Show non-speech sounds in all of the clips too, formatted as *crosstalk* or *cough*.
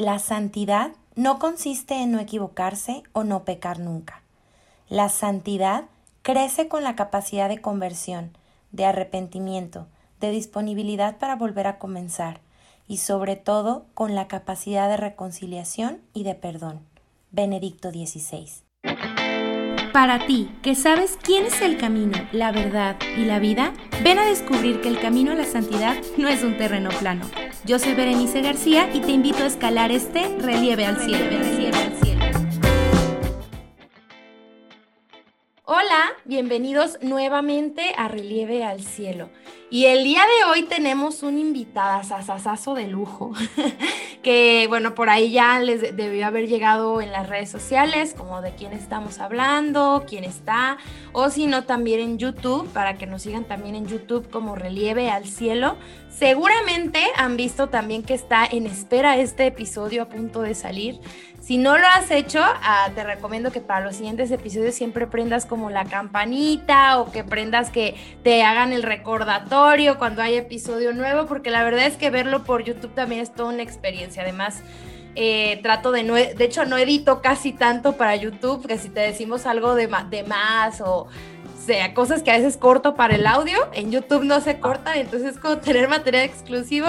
la santidad no consiste en no equivocarse o no pecar nunca. La santidad crece con la capacidad de conversión, de arrepentimiento, de disponibilidad para volver a comenzar y sobre todo con la capacidad de reconciliación y de perdón. Benedicto XVI. Para ti, que sabes quién es el camino, la verdad y la vida, ven a descubrir que el camino a la santidad no es un terreno plano. Yo soy Berenice García y te invito a escalar este relieve al cielo. Bienvenidos nuevamente a Relieve al Cielo. Y el día de hoy tenemos un invitada sasasazo de lujo, *laughs* que bueno, por ahí ya les debió haber llegado en las redes sociales, como de quién estamos hablando, quién está, o si no también en YouTube, para que nos sigan también en YouTube como Relieve al Cielo. Seguramente han visto también que está en espera este episodio a punto de salir. Si no lo has hecho, ah, te recomiendo que para los siguientes episodios siempre prendas como la campanita o que prendas que te hagan el recordatorio cuando hay episodio nuevo, porque la verdad es que verlo por YouTube también es toda una experiencia. Además, eh, trato de no, de hecho no edito casi tanto para YouTube, que si te decimos algo de, más o sea, cosas que a veces corto para el audio, en YouTube no se cortan, entonces es como *laughs* tener material exclusivo.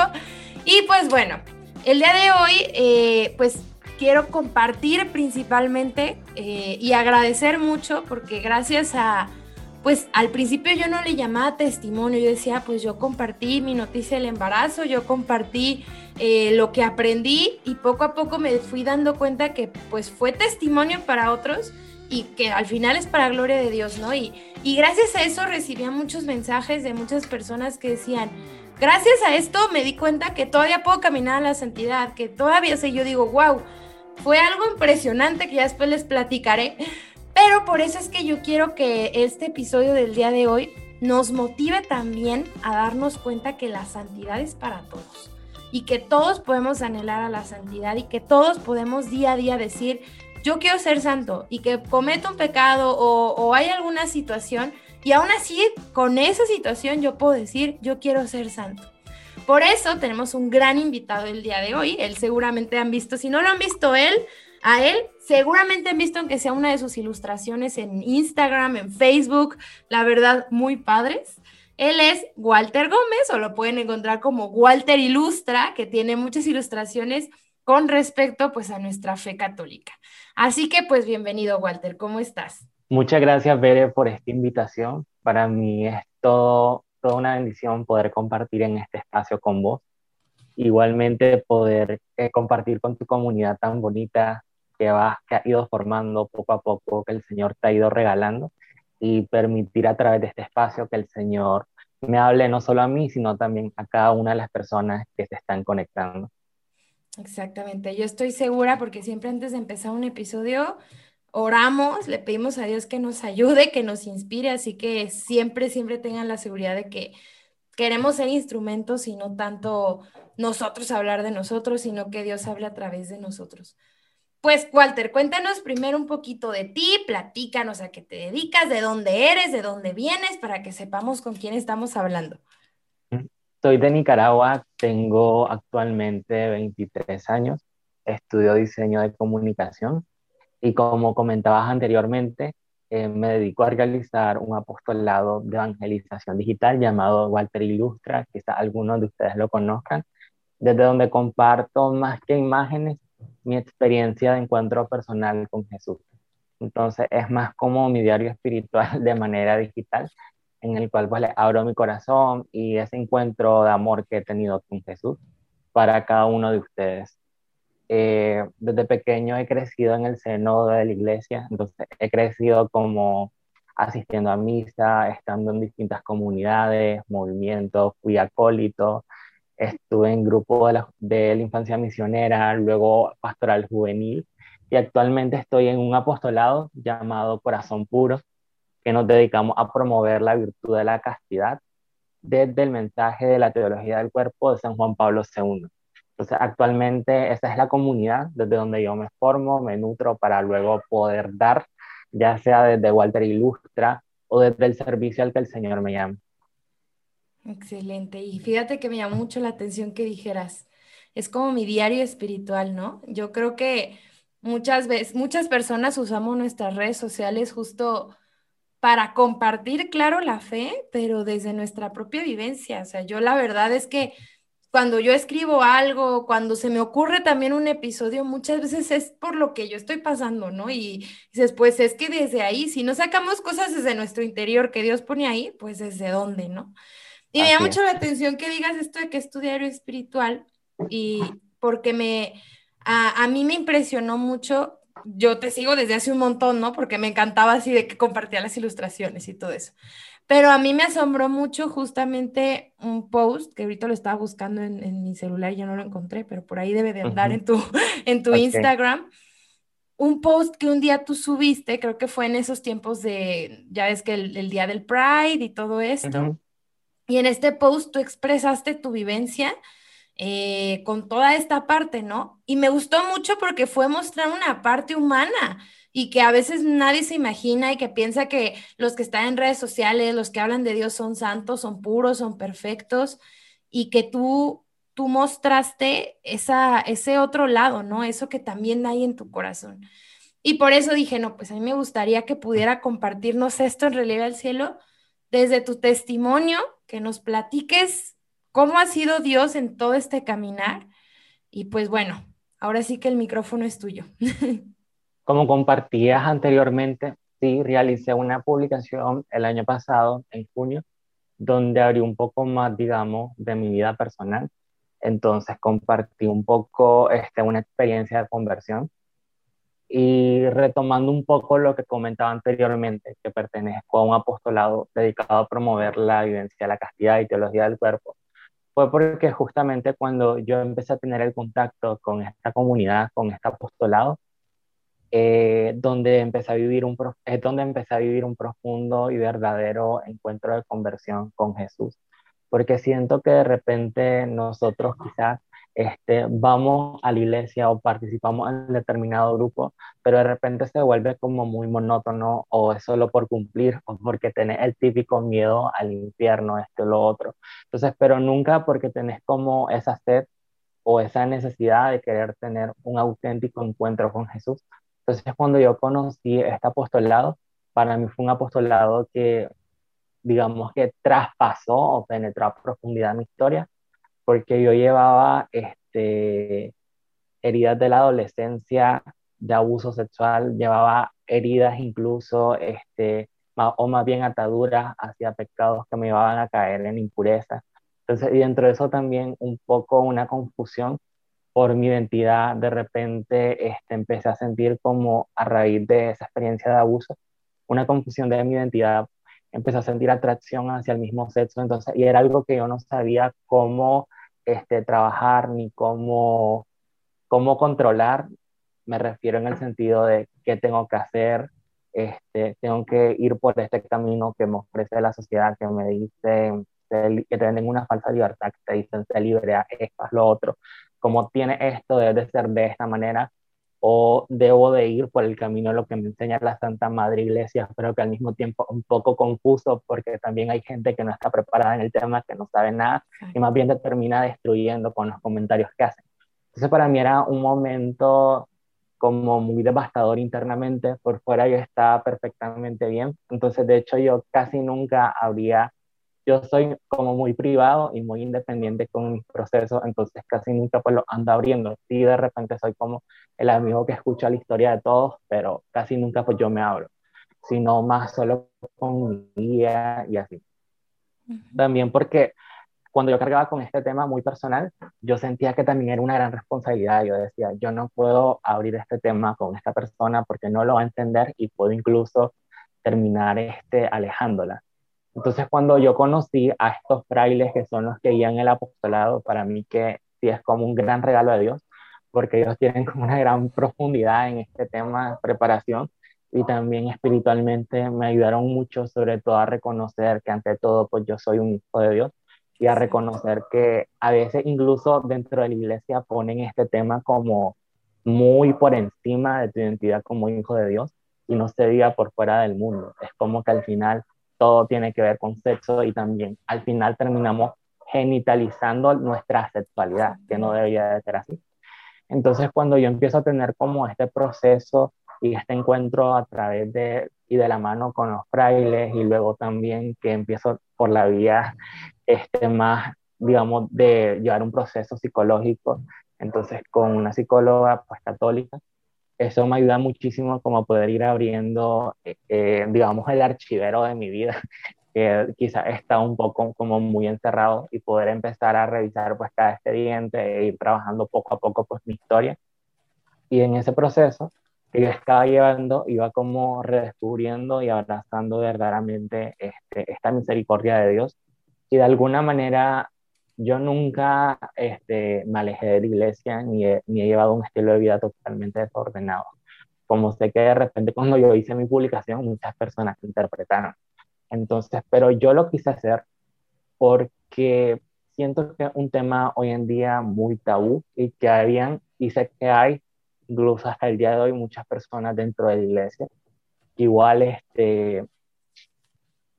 Y pues bueno, el día de hoy, eh, pues quiero compartir principalmente eh, y agradecer mucho porque gracias a, pues al principio yo no le llamaba testimonio, yo decía, pues yo compartí mi noticia del embarazo, yo compartí eh, lo que aprendí y poco a poco me fui dando cuenta que pues fue testimonio para otros y que al final es para gloria de Dios, ¿no? Y, y gracias a eso recibía muchos mensajes de muchas personas que decían, gracias a esto me di cuenta que todavía puedo caminar a la santidad, que todavía sé, yo digo, wow, fue algo impresionante que ya después les platicaré, pero por eso es que yo quiero que este episodio del día de hoy nos motive también a darnos cuenta que la santidad es para todos y que todos podemos anhelar a la santidad y que todos podemos día a día decir, yo quiero ser santo y que cometo un pecado o, o hay alguna situación y aún así con esa situación yo puedo decir, yo quiero ser santo. Por eso tenemos un gran invitado el día de hoy. Él seguramente han visto, si no lo han visto él, a él seguramente han visto aunque sea una de sus ilustraciones en Instagram, en Facebook, la verdad, muy padres. Él es Walter Gómez, o lo pueden encontrar como Walter Ilustra, que tiene muchas ilustraciones con respecto pues a nuestra fe católica. Así que pues bienvenido Walter, ¿cómo estás? Muchas gracias Bere por esta invitación. Para mí es todo toda una bendición poder compartir en este espacio con vos. Igualmente poder eh, compartir con tu comunidad tan bonita que vas, que ha ido formando poco a poco, que el Señor te ha ido regalando y permitir a través de este espacio que el Señor me hable no solo a mí, sino también a cada una de las personas que se están conectando. Exactamente, yo estoy segura porque siempre antes de empezar un episodio oramos, le pedimos a Dios que nos ayude, que nos inspire, así que siempre, siempre tengan la seguridad de que queremos ser instrumentos y no tanto nosotros hablar de nosotros, sino que Dios hable a través de nosotros. Pues Walter, cuéntanos primero un poquito de ti, platícanos a qué te dedicas, de dónde eres, de dónde vienes, para que sepamos con quién estamos hablando. Soy de Nicaragua, tengo actualmente 23 años, estudio diseño de comunicación y como comentabas anteriormente, eh, me dedico a realizar un apostolado de evangelización digital llamado Walter Ilustra, quizás algunos de ustedes lo conozcan, desde donde comparto más que imágenes mi experiencia de encuentro personal con Jesús. Entonces es más como mi diario espiritual *laughs* de manera digital, en el cual pues le abro mi corazón y ese encuentro de amor que he tenido con Jesús para cada uno de ustedes. Eh, desde pequeño he crecido en el seno de la iglesia, entonces he crecido como asistiendo a misa, estando en distintas comunidades, movimientos, fui acólito, estuve en grupo de la, de la infancia misionera, luego pastoral juvenil, y actualmente estoy en un apostolado llamado Corazón Puro, que nos dedicamos a promover la virtud de la castidad desde el mensaje de la teología del cuerpo de San Juan Pablo II. Entonces, actualmente esa es la comunidad desde donde yo me formo, me nutro para luego poder dar, ya sea desde Walter Ilustra o desde el servicio al que el Señor me llama. Excelente. Y fíjate que me llamó mucho la atención que dijeras, es como mi diario espiritual, ¿no? Yo creo que muchas veces, muchas personas usamos nuestras redes sociales justo para compartir, claro, la fe, pero desde nuestra propia vivencia. O sea, yo la verdad es que cuando yo escribo algo, cuando se me ocurre también un episodio, muchas veces es por lo que yo estoy pasando, ¿no? Y dices, pues es que desde ahí, si no sacamos cosas desde nuestro interior que Dios pone ahí, pues desde dónde, ¿no? Y me llama mucho la atención que digas esto de que es tu diario espiritual y porque me, a, a, mí me impresionó mucho, yo te sigo desde hace un montón, ¿no? Porque me encantaba así de que compartía las ilustraciones y todo eso. Pero a mí me asombró mucho justamente un post que ahorita lo estaba buscando en, en mi celular y ya no lo encontré, pero por ahí debe de andar en tu, *laughs* en tu Instagram. Un post que un día tú subiste, creo que fue en esos tiempos de, ya ves que el, el día del Pride y todo esto. Y en este post tú expresaste tu vivencia eh, con toda esta parte, ¿no? Y me gustó mucho porque fue mostrar una parte humana y que a veces nadie se imagina y que piensa que los que están en redes sociales, los que hablan de Dios son santos, son puros, son perfectos y que tú tú mostraste esa, ese otro lado, ¿no? Eso que también hay en tu corazón. Y por eso dije, no, pues a mí me gustaría que pudiera compartirnos esto en Relieve al Cielo desde tu testimonio, que nos platiques cómo ha sido Dios en todo este caminar. Y pues bueno, ahora sí que el micrófono es tuyo. *laughs* Como compartías anteriormente, sí, realicé una publicación el año pasado, en junio, donde abrí un poco más, digamos, de mi vida personal. Entonces compartí un poco este, una experiencia de conversión y retomando un poco lo que comentaba anteriormente, que pertenezco a un apostolado dedicado a promover la vivencia de la castidad y teología del cuerpo, fue porque justamente cuando yo empecé a tener el contacto con esta comunidad, con este apostolado, eh, donde empecé a vivir un, es donde empecé a vivir un profundo y verdadero encuentro de conversión con Jesús. Porque siento que de repente nosotros quizás este, vamos a la iglesia o participamos en determinado grupo, pero de repente se vuelve como muy monótono o es solo por cumplir o porque tenés el típico miedo al infierno, esto o lo otro. Entonces, pero nunca porque tenés como esa sed o esa necesidad de querer tener un auténtico encuentro con Jesús. Entonces, cuando yo conocí este apostolado, para mí fue un apostolado que, digamos que traspasó o penetró a profundidad mi historia porque yo llevaba este, heridas de la adolescencia, de abuso sexual, llevaba heridas incluso, este, o más bien ataduras hacia pecados que me llevaban a caer en impureza. Entonces, y dentro de eso también un poco una confusión por mi identidad, de repente este, empecé a sentir como a raíz de esa experiencia de abuso, una confusión de mi identidad, empecé a sentir atracción hacia el mismo sexo, entonces, y era algo que yo no sabía cómo este, trabajar ni cómo, cómo controlar, me refiero en el sentido de qué tengo que hacer, este, tengo que ir por este camino que me ofrece la sociedad, que me dice que te venden una falsa libertad, que te dicen se libre, esto, lo otro. Como tiene esto, debe de ser de esta manera o debo de ir por el camino de lo que me enseña la Santa Madre Iglesia, pero que al mismo tiempo un poco confuso porque también hay gente que no está preparada en el tema, que no sabe nada y más bien te termina destruyendo con los comentarios que hacen. Entonces para mí era un momento como muy devastador internamente, por fuera yo estaba perfectamente bien, entonces de hecho yo casi nunca habría yo soy como muy privado y muy independiente con mis procesos, entonces casi nunca pues lo ando abriendo. Sí, de repente soy como el amigo que escucha la historia de todos, pero casi nunca pues yo me abro, sino más solo con mi guía y así. También porque cuando yo cargaba con este tema muy personal, yo sentía que también era una gran responsabilidad. Yo decía, yo no puedo abrir este tema con esta persona porque no lo va a entender y puedo incluso terminar este, alejándola. Entonces, cuando yo conocí a estos frailes que son los que guían el apostolado, para mí que sí es como un gran regalo de Dios, porque ellos tienen como una gran profundidad en este tema de preparación y también espiritualmente me ayudaron mucho, sobre todo a reconocer que ante todo, pues yo soy un hijo de Dios y a reconocer que a veces incluso dentro de la iglesia ponen este tema como muy por encima de tu identidad como hijo de Dios y no se diga por fuera del mundo. Es como que al final todo tiene que ver con sexo y también al final terminamos genitalizando nuestra sexualidad, que no debería de ser así. Entonces, cuando yo empiezo a tener como este proceso y este encuentro a través de y de la mano con los frailes y luego también que empiezo por la vía este, más, digamos, de llevar un proceso psicológico, entonces con una psicóloga pues católica, eso me ayuda muchísimo como poder ir abriendo, eh, eh, digamos, el archivero de mi vida, *laughs* que quizás está un poco como muy encerrado y poder empezar a revisar pues cada expediente e ir trabajando poco a poco pues mi historia. Y en ese proceso, que yo estaba llevando, iba como redescubriendo y abrazando verdaderamente este, esta misericordia de Dios. Y de alguna manera yo nunca este, me alejé de la iglesia ni he, ni he llevado un estilo de vida totalmente desordenado. Como sé que de repente cuando yo hice mi publicación, muchas personas interpretaron. Entonces, pero yo lo quise hacer porque siento que es un tema hoy en día muy tabú y que habían, y sé que hay incluso hasta el día de hoy muchas personas dentro de la iglesia igual este,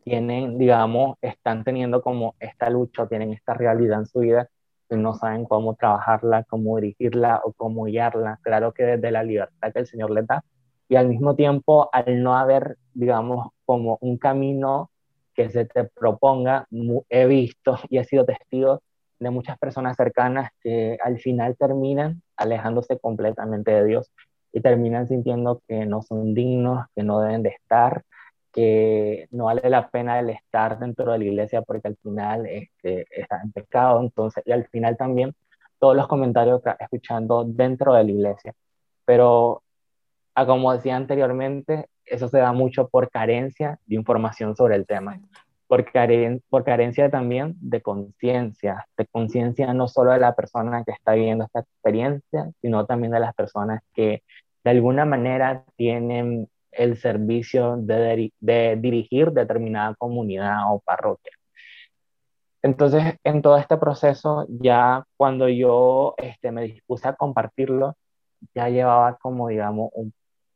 tienen, digamos, están teniendo como esta lucha, tienen esta realidad en su vida y no saben cómo trabajarla, cómo dirigirla o cómo guiarla. Claro que desde la libertad que el Señor les da y al mismo tiempo al no haber, digamos, como un camino que se te proponga, he visto *laughs* y he sido testigo de muchas personas cercanas que al final terminan alejándose completamente de Dios y terminan sintiendo que no son dignos, que no deben de estar, que no vale la pena el estar dentro de la iglesia porque al final este, está en pecado, entonces, y al final también todos los comentarios que escuchando dentro de la iglesia. Pero, como decía anteriormente, eso se da mucho por carencia de información sobre el tema. Por, por carencia también de conciencia, de conciencia no solo de la persona que está viviendo esta experiencia, sino también de las personas que de alguna manera tienen el servicio de, de dirigir determinada comunidad o parroquia. Entonces, en todo este proceso, ya cuando yo este, me dispuse a compartirlo, ya llevaba como, digamos, un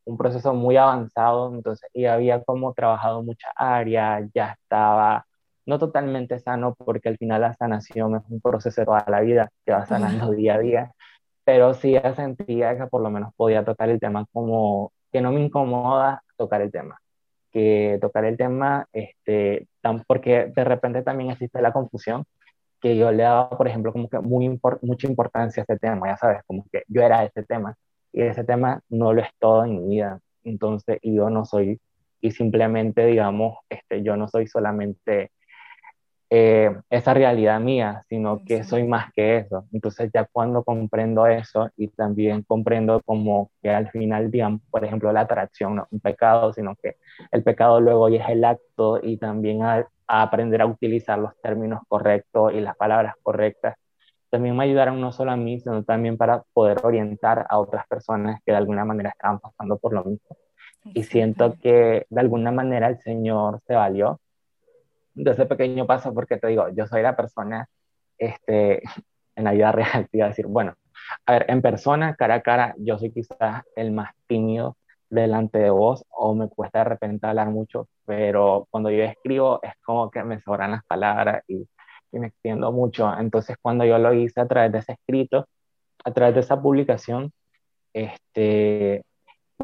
un proceso muy avanzado, entonces, y había como trabajado muchas áreas, ya estaba no totalmente sano, porque al final la sanación es un proceso de toda la vida, que va sanando día a día, pero sí ya sentía que por lo menos podía tocar el tema como que no me incomoda tocar el tema, que tocar el tema, este, tan, porque de repente también existe la confusión, que yo le daba, por ejemplo, como que muy mucha importancia a este tema, ya sabes, como que yo era este tema, y ese tema no lo es todo en mi vida. Entonces, y yo no soy, y simplemente, digamos, este, yo no soy solamente eh, esa realidad mía, sino que soy más que eso. Entonces, ya cuando comprendo eso y también comprendo como que al final, digamos, por ejemplo, la atracción no es un pecado, sino que el pecado luego ya es el acto y también a aprender a utilizar los términos correctos y las palabras correctas también me ayudaron no solo a mí, sino también para poder orientar a otras personas que de alguna manera estaban pasando por lo mismo. Y siento que de alguna manera el Señor se valió de ese pequeño paso, porque te digo, yo soy la persona este, en la vida real, te a decir, bueno, a ver, en persona, cara a cara, yo soy quizás el más tímido delante de vos o me cuesta de repente hablar mucho, pero cuando yo escribo es como que me sobran las palabras y y me extiendo mucho. Entonces, cuando yo lo hice a través de ese escrito, a través de esa publicación, este,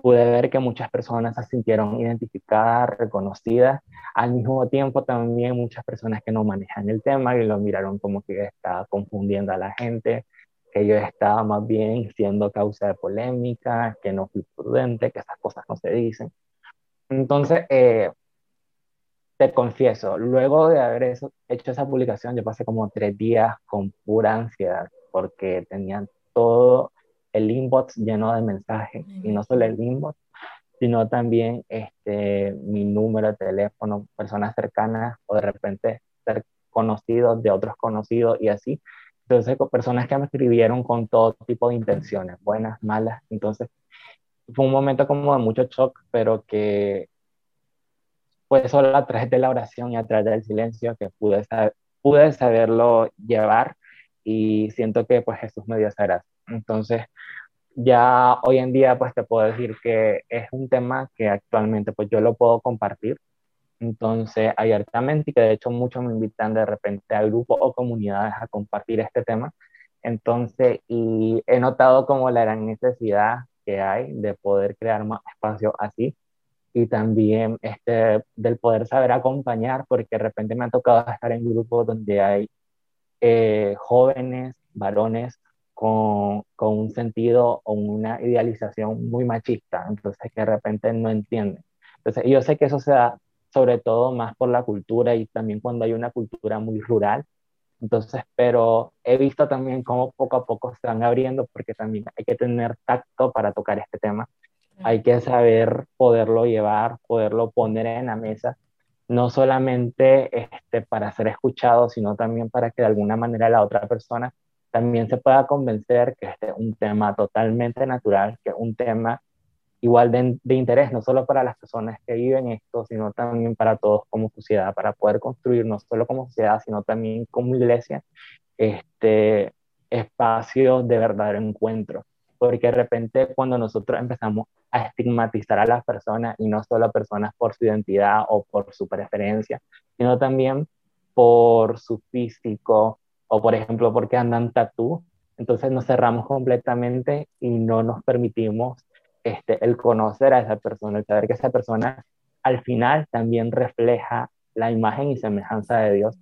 pude ver que muchas personas se sintieron identificadas, reconocidas. Al mismo tiempo, también muchas personas que no manejan el tema y lo miraron como que estaba confundiendo a la gente, que yo estaba más bien siendo causa de polémica, que no fui prudente, que esas cosas no se dicen. Entonces, eh, te confieso, luego de haber hecho esa publicación, yo pasé como tres días con pura ansiedad porque tenían todo el inbox lleno de mensajes y no solo el inbox, sino también este, mi número de teléfono, personas cercanas o de repente ser conocidos de otros conocidos y así. Entonces, personas que me escribieron con todo tipo de intenciones, buenas, malas. Entonces, fue un momento como de mucho shock, pero que fue solo a través de la oración y a través del silencio que pude, pude saberlo llevar y siento que pues Jesús me dio esa gracia. Entonces, ya hoy en día pues te puedo decir que es un tema que actualmente pues yo lo puedo compartir. entonces abiertamente y que de hecho muchos me invitan de repente a grupos o comunidades a compartir este tema. Entonces, y he notado como la gran necesidad que hay de poder crear más espacios así y también este, del poder saber acompañar, porque de repente me ha tocado estar en grupos donde hay eh, jóvenes, varones con, con, un sentido o una idealización muy machista, entonces que de repente no entienden. Entonces yo sé que eso se da sobre todo más por la cultura y también cuando hay una cultura muy rural. Entonces, pero he visto también cómo poco a poco se van abriendo porque también hay que tener tacto para tocar este tema. Hay que saber poderlo llevar, poderlo poner en la mesa, no solamente este, para ser escuchado, sino también para que de alguna manera la otra persona también se pueda convencer que este es un tema totalmente natural, que es un tema igual de, interés, no solo para las personas que viven esto, sino también para todos como sociedad, para poder construir no solo como sociedad, sino también como iglesia, este espacio de verdadero encuentro. Porque de repente cuando nosotros empezamos a estigmatizar a las personas, y no solo a personas por su identidad o por su preferencia, sino también por su físico, o por ejemplo porque andan tatú, entonces nos cerramos completamente y no nos permitimos este, el conocer a esa persona, el saber que esa persona al final también refleja la imagen y semejanza de Dios,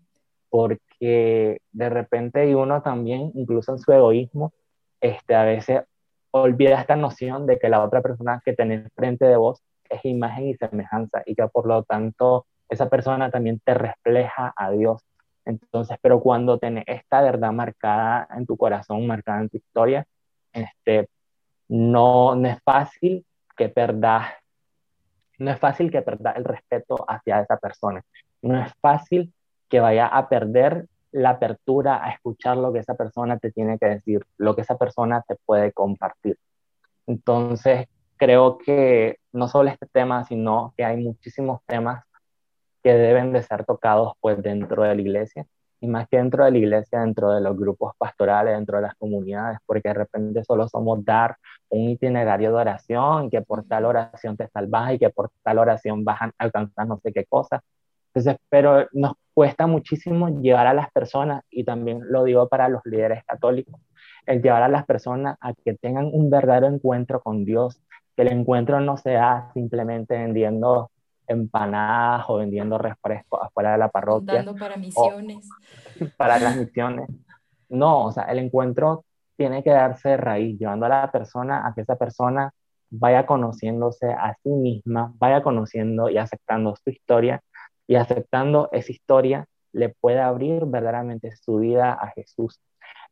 porque de repente uno también, incluso en su egoísmo, este, a veces olvida esta noción de que la otra persona que tenés frente de vos es imagen y semejanza y que por lo tanto esa persona también te refleja a Dios entonces, pero cuando tenés esta verdad marcada en tu corazón, marcada en tu historia, este, no, no es fácil que perdas, no es fácil que perdas el respeto hacia esa persona. No es fácil que vaya a perder la apertura a escuchar lo que esa persona te tiene que decir, lo que esa persona te puede compartir. Entonces, creo que no solo este tema, sino que hay muchísimos temas que deben de ser tocados pues dentro de la iglesia y más que dentro de la iglesia, dentro de los grupos pastorales, dentro de las comunidades, porque de repente solo somos dar un itinerario de oración, que por tal oración te salvas y que por tal oración vas a alcanzar no sé qué cosa. Entonces, pero nos cuesta muchísimo llevar a las personas, y también lo digo para los líderes católicos, el llevar a las personas a que tengan un verdadero encuentro con Dios, que el encuentro no sea simplemente vendiendo empanadas o vendiendo refrescos afuera de la parroquia. Dando para misiones. *laughs* Para las misiones. No, o sea, el encuentro tiene que darse de raíz, llevando a la persona a que esa persona vaya conociéndose a sí misma, vaya conociendo y aceptando su historia y aceptando esa historia le puede abrir verdaderamente su vida a Jesús,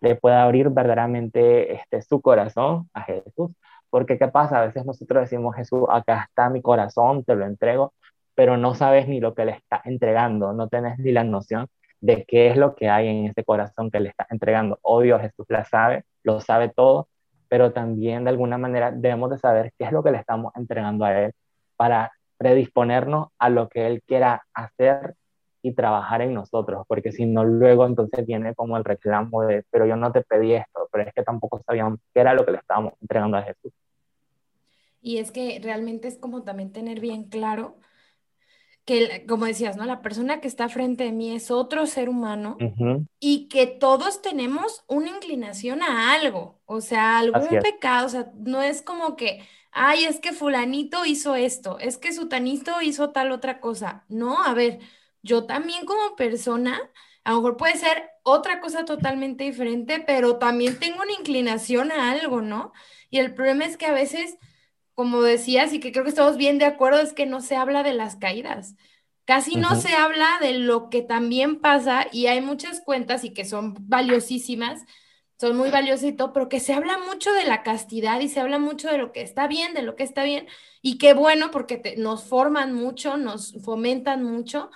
le puede abrir verdaderamente este, su corazón a Jesús. Porque ¿qué pasa? A veces nosotros decimos, Jesús, acá está mi corazón, te lo entrego, pero no sabes ni lo que le está entregando, no tenés ni la noción de qué es lo que hay en ese corazón que le está entregando. Obvio, Jesús la sabe, lo sabe todo, pero también de alguna manera debemos de saber qué es lo que le estamos entregando a Él para predisponernos a lo que Él quiera hacer y trabajar en nosotros, porque si no, luego entonces viene como el reclamo de, pero yo no te pedí esto, pero es que tampoco sabíamos qué era lo que le estábamos entregando a Jesús. Y es que realmente es como también tener bien claro que, como decías, ¿no? La persona que está frente de mí es otro ser humano y que todos tenemos una inclinación a algo, o sea, algún pecado, o sea, no es como que, ay, es que fulanito hizo esto, es que sutanito hizo tal otra cosa. No, a ver, yo también como persona, a lo mejor puede ser otra cosa totalmente diferente, pero también tengo una inclinación a algo, ¿no? Y el problema es que a veces como decías, y que creo que estamos bien de acuerdo, es que no se habla de las caídas. Casi no se habla de lo que también pasa y hay muchas cuentas y que son valiosísimas, son muy valiosas y todo, pero que se habla mucho de la castidad y se habla mucho de lo que está bien, de lo que está bien y qué bueno porque nos forman mucho, nos fomentan mucho,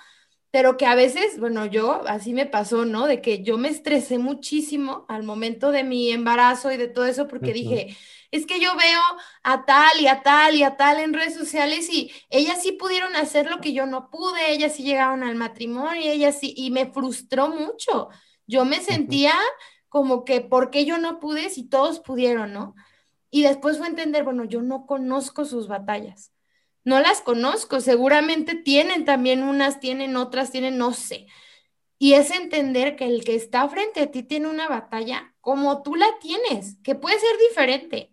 pero que a veces, bueno, yo así me pasó, ¿no? De que yo me estresé muchísimo al momento de mi embarazo y de todo eso porque dije, es que yo veo a tal y a tal y a tal en redes sociales y ellas sí pudieron hacer lo que yo no pude, ellas sí llegaron al matrimonio, ellas sí, y me frustró mucho. Yo me sentía como que, ¿por qué yo no pude si todos pudieron, no? Y después fue entender, bueno, yo no conozco sus batallas. No las conozco, seguramente tienen también unas, tienen otras, tienen, no sé. Y es entender que el que está frente a ti tiene una batalla como tú la tienes, que puede ser diferente.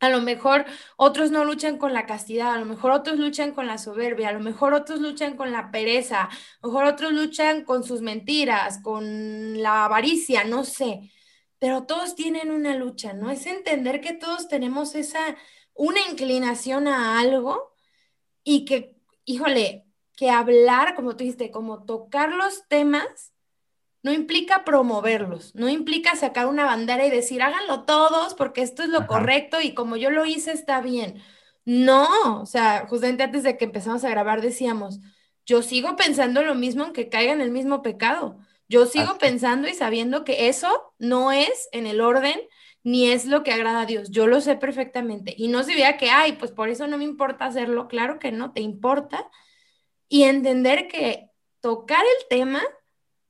A lo mejor otros no luchan con la castidad, a lo mejor otros luchan con la soberbia, a lo mejor otros luchan con la pereza, a lo mejor otros luchan con sus mentiras, con la avaricia, no sé. Pero todos tienen una lucha, ¿no? Es entender que todos tenemos esa, una inclinación a algo y que, híjole, que hablar, como tú dijiste, como tocar los temas, no implica promoverlos, no implica sacar una bandera y decir, háganlo todos porque esto es lo correcto y como yo lo hice está bien. No, o sea, justamente antes de que empezamos a grabar decíamos, yo sigo pensando lo mismo aunque caiga en el mismo pecado. Yo sigo pensando y sabiendo que eso no es en el orden ni es lo que agrada a Dios. Yo lo sé perfectamente. Y no se vea que, ay, pues por eso no me importa hacerlo. Claro que no, te importa. Y entender que tocar el tema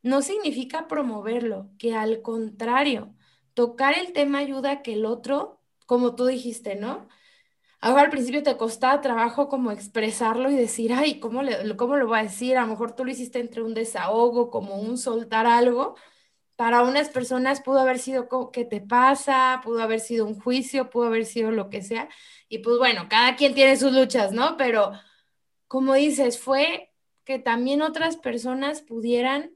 no significa promoverlo, que al contrario, tocar el tema ayuda que el otro, como tú dijiste, ¿no? Ahora al principio te costaba trabajo como expresarlo y decir, ay, ¿cómo, ¿cómo lo voy a decir? A lo mejor tú lo hiciste entre un desahogo, como un soltar algo, para unas personas pudo haber sido ¿qué te pasa? Pudo haber sido un juicio, pudo haber sido lo que sea. Y pues bueno, cada quien tiene sus luchas, ¿no? Pero como dices, fue que también otras personas pudieran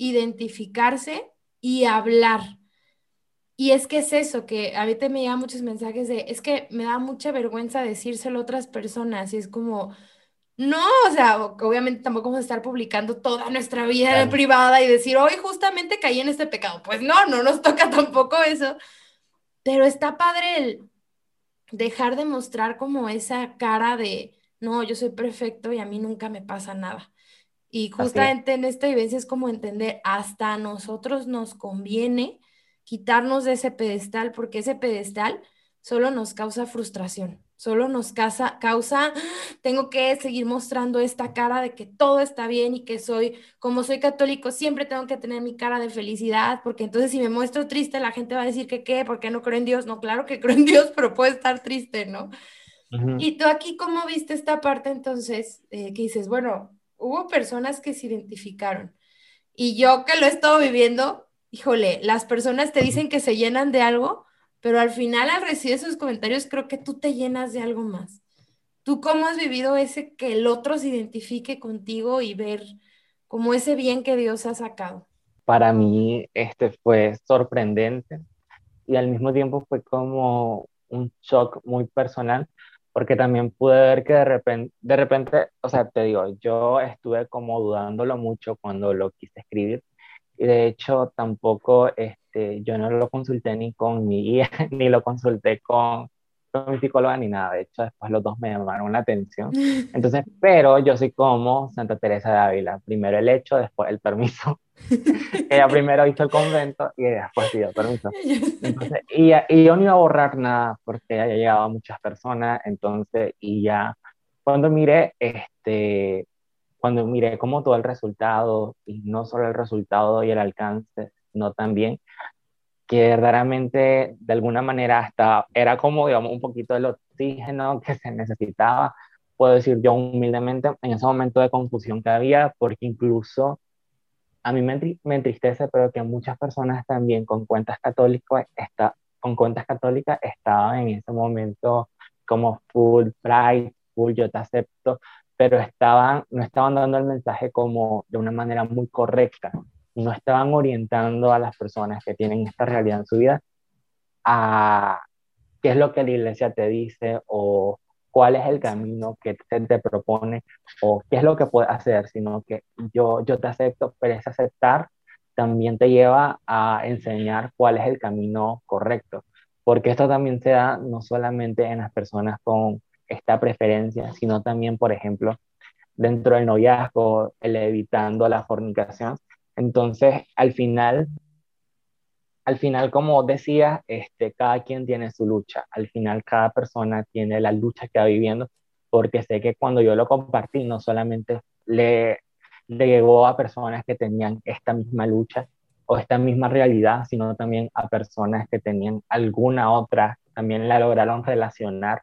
identificarse y hablar. Y es que es eso, que a veces me llegan muchos mensajes de, es que me da mucha vergüenza decírselo a otras personas y es como, no, o sea, obviamente tampoco vamos a estar publicando toda nuestra vida privada y decir, hoy justamente caí en este pecado. Pues no, no nos toca *laughs* tampoco eso. Pero está padre el dejar de mostrar como esa cara de, no, yo soy perfecto y a mí nunca me pasa nada. Y justamente en esta vivencia es como entender, hasta a nosotros nos conviene quitarnos de ese pedestal, porque ese pedestal solo nos causa frustración solo nos causa, causa, tengo que seguir mostrando esta cara de que todo está bien y que soy, como soy católico, siempre tengo que tener mi cara de felicidad, porque entonces si me muestro triste, la gente va a decir que qué, porque no creo en Dios. No, claro que creo en Dios, *laughs* pero puedo estar triste, ¿no? Y tú aquí, ¿cómo viste esta parte entonces? Eh, que dices, bueno, hubo personas que se identificaron. Y yo que lo he estado viviendo, híjole, las personas te dicen que se llenan de algo, pero al final al recibir esos comentarios creo que tú te llenas de algo más. ¿Tú cómo has vivido ese que el otro se identifique contigo y ver como ese bien que Dios ha sacado? Para mí este fue sorprendente y al mismo tiempo fue como un shock muy personal porque también pude ver que de repente, de repente, o sea, te digo, yo estuve como dudándolo mucho cuando lo quise escribir y de hecho tampoco este, yo no lo consulté ni con mi guía, *laughs* ni lo consulté con, con mi psicóloga ni nada. De hecho, después los dos me llamaron la atención. *laughs* Entonces, pero yo soy como Santa Teresa de Ávila. Primero el hecho, después el permiso. Ella primero hizo el convento y después pidió permiso. Y, yo no iba a borrar nada porque ya llegaba muchas personas. Entonces, y ya cuando miré, este, cuando miré como todo el resultado, y no solo el resultado y el alcance, sino también que verdaderamente de alguna manera hasta era como, digamos, un poquito del oxígeno que se necesitaba, puedo decir yo humildemente, en ese momento de confusión que había, porque incluso a mí me, me entristece, pero que muchas personas también con cuentas católicas, está, con cuentas católicas estaban en ese momento como full pride, full yo te acepto, pero estaban, no estaban dando el mensaje como de una manera muy correcta, no estaban orientando a las personas que tienen esta realidad en su vida a qué es lo que la iglesia te dice o cuál es el camino que se te propone o qué es lo que puedes hacer, sino que yo, yo te acepto, pero ese aceptar también te lleva a enseñar cuál es el camino correcto, porque esto también se da no solamente en las personas con esta preferencia, sino también, por ejemplo, dentro del noviazgo, el evitando la fornicación. Entonces, al final, al final, como decía, este, cada quien tiene su lucha. Al final, cada persona tiene la lucha que va viviendo, porque sé que cuando yo lo compartí, no solamente le, le llegó a personas que tenían esta misma lucha o esta misma realidad, sino también a personas que tenían alguna otra, también la lograron relacionar